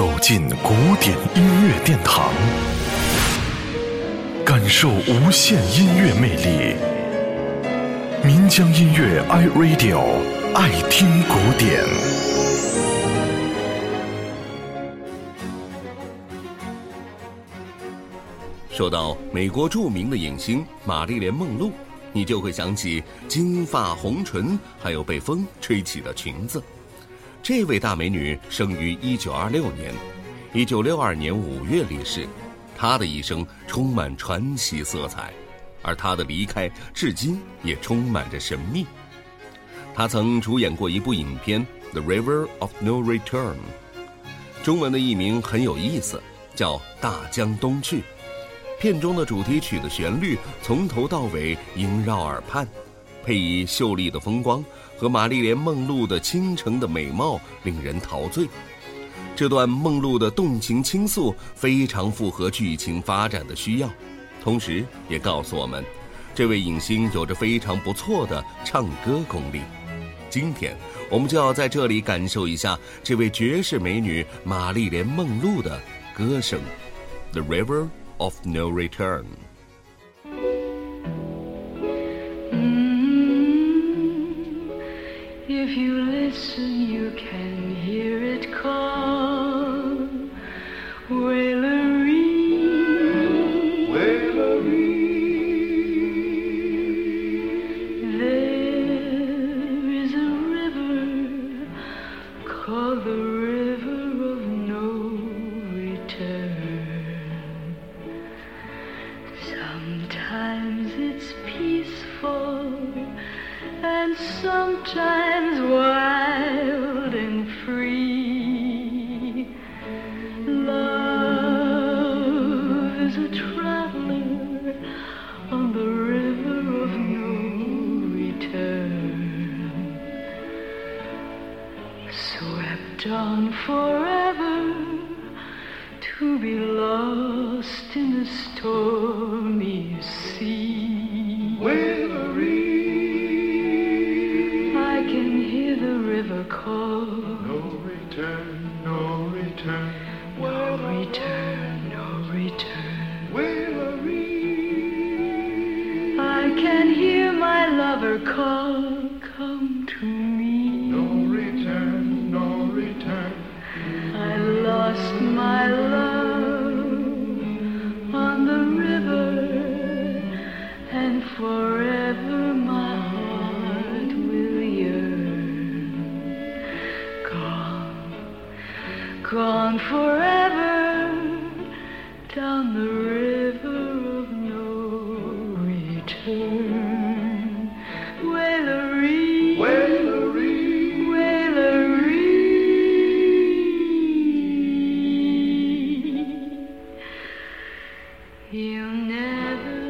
走进古典音乐殿堂，感受无限音乐魅力。民江音乐 iRadio 爱听古典。说到美国著名的影星玛丽莲·梦露，你就会想起金发红唇，还有被风吹起的裙子。这位大美女生于1926年，1962年5月离世。她的一生充满传奇色彩，而她的离开至今也充满着神秘。她曾主演过一部影片《The River of No Return》，中文的译名很有意思，叫《大江东去》。片中的主题曲的旋律从头到尾萦绕耳畔，配以秀丽的风光。和玛丽莲·梦露的倾城的美貌令人陶醉，这段梦露的动情倾诉非常符合剧情发展的需要，同时也告诉我们，这位影星有着非常不错的唱歌功力。今天，我们就要在这里感受一下这位绝世美女玛丽莲·梦露的歌声，《The River of No Return》。Wailery. There is a river called the River of No Return. Sometimes it's peaceful and sometimes wild swept on forever to be lost in the stormy sea. I can hear the river call. No return, no return. No return, no return. Wailery. I can hear my lover call. Come gone forever down the river of no return. Wailery, Wailery. Wailery. You'll never